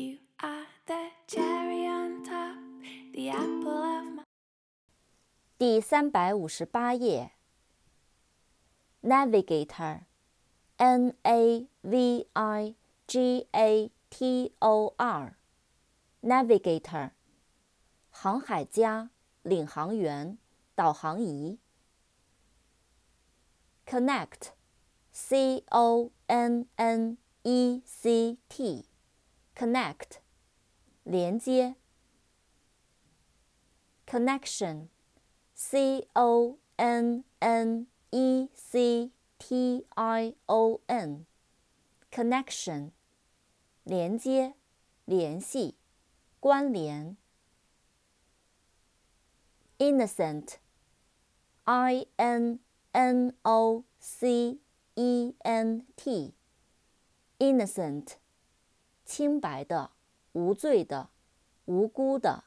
You are the cherry on top, the apple of my 第三百五十八页。Navigator，N A V I G A T O R，Navigator，航海家、领航员、导航仪。Connect，C O N N E C T，Connect，连接。Connection。C O N N E C T I O N，connection，连接、联系、关联。Innocent，I N N O C E N T，innocent， 清白的、无罪的、无辜的。